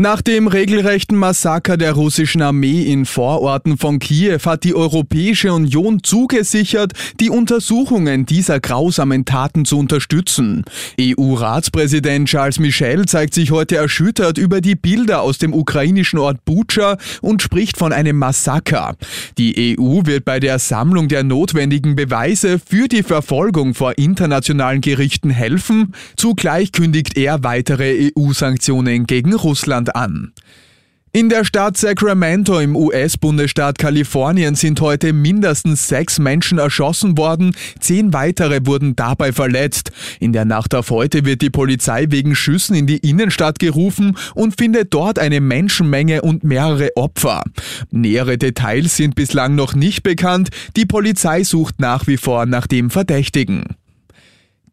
Nach dem regelrechten Massaker der russischen Armee in Vororten von Kiew hat die Europäische Union zugesichert, die Untersuchungen dieser grausamen Taten zu unterstützen. EU-Ratspräsident Charles Michel zeigt sich heute erschüttert über die Bilder aus dem ukrainischen Ort Bucha und spricht von einem Massaker. Die EU wird bei der Sammlung der notwendigen Beweise für die Verfolgung vor internationalen Gerichten helfen. Zugleich kündigt er weitere EU-Sanktionen gegen Russland an. In der Stadt Sacramento im US-Bundesstaat Kalifornien sind heute mindestens sechs Menschen erschossen worden, zehn weitere wurden dabei verletzt. In der Nacht auf heute wird die Polizei wegen Schüssen in die Innenstadt gerufen und findet dort eine Menschenmenge und mehrere Opfer. Nähere Details sind bislang noch nicht bekannt, die Polizei sucht nach wie vor nach dem Verdächtigen.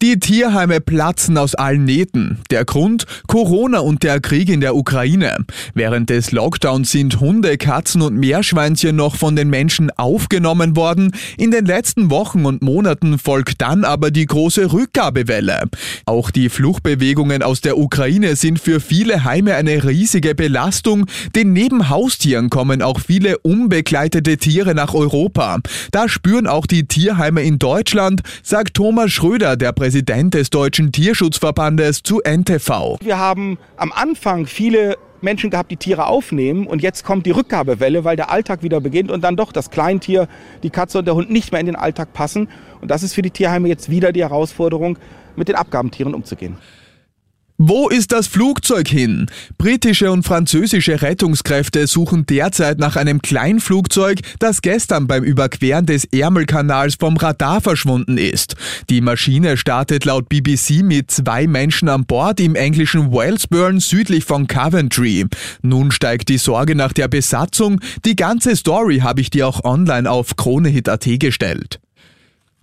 Die Tierheime platzen aus allen Nähten. Der Grund? Corona und der Krieg in der Ukraine. Während des Lockdowns sind Hunde, Katzen und Meerschweinchen noch von den Menschen aufgenommen worden. In den letzten Wochen und Monaten folgt dann aber die große Rückgabewelle. Auch die Fluchtbewegungen aus der Ukraine sind für viele Heime eine riesige Belastung, denn neben Haustieren kommen auch viele unbegleitete Tiere nach Europa. Da spüren auch die Tierheime in Deutschland, sagt Thomas Schröder, der Präsident Präsident des Deutschen Tierschutzverbandes zu NTV. Wir haben am Anfang viele Menschen gehabt, die Tiere aufnehmen und jetzt kommt die Rückgabewelle, weil der Alltag wieder beginnt und dann doch das Kleintier, die Katze und der Hund nicht mehr in den Alltag passen. Und das ist für die Tierheime jetzt wieder die Herausforderung, mit den Abgabentieren umzugehen. Wo ist das Flugzeug hin? Britische und französische Rettungskräfte suchen derzeit nach einem Kleinflugzeug, das gestern beim Überqueren des Ärmelkanals vom Radar verschwunden ist. Die Maschine startet laut BBC mit zwei Menschen an Bord im englischen Wellsburn südlich von Coventry. Nun steigt die Sorge nach der Besatzung. Die ganze Story habe ich dir auch online auf kronehit.at gestellt.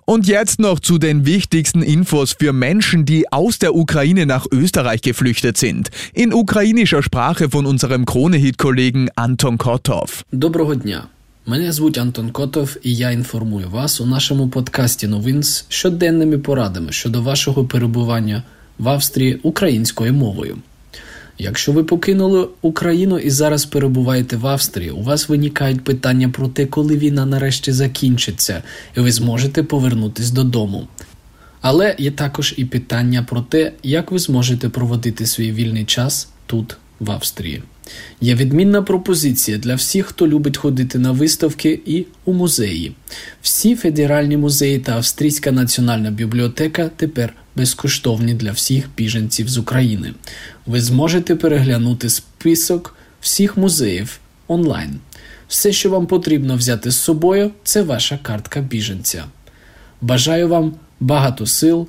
Und jetzt noch zu den wichtigsten Infos für Menschen, die aus der Ukraine nach Österreich geflüchtet sind. In ukrainischer Sprache von unserem Kronehit-Kollegen Anton Kotov. Доброго дня. Мене звуть Антон Котов, і я інформую вас у нашому подкасті новин з щоденними порадами щодо вашого перебування в Австрії українською мовою. Якщо ви покинули Україну і зараз перебуваєте в Австрії, у вас виникають питання про те, коли війна нарешті закінчиться, і ви зможете повернутись додому. Але є також і питання про те, як ви зможете проводити свій вільний час тут, в Австрії. Є відмінна пропозиція для всіх, хто любить ходити на виставки і у музеї. Всі федеральні музеї та Австрійська національна бібліотека тепер безкоштовні для всіх біженців з України. Ви зможете переглянути список всіх музеїв онлайн. Все, що вам потрібно взяти з собою, це ваша картка біженця. Бажаю вам багато сил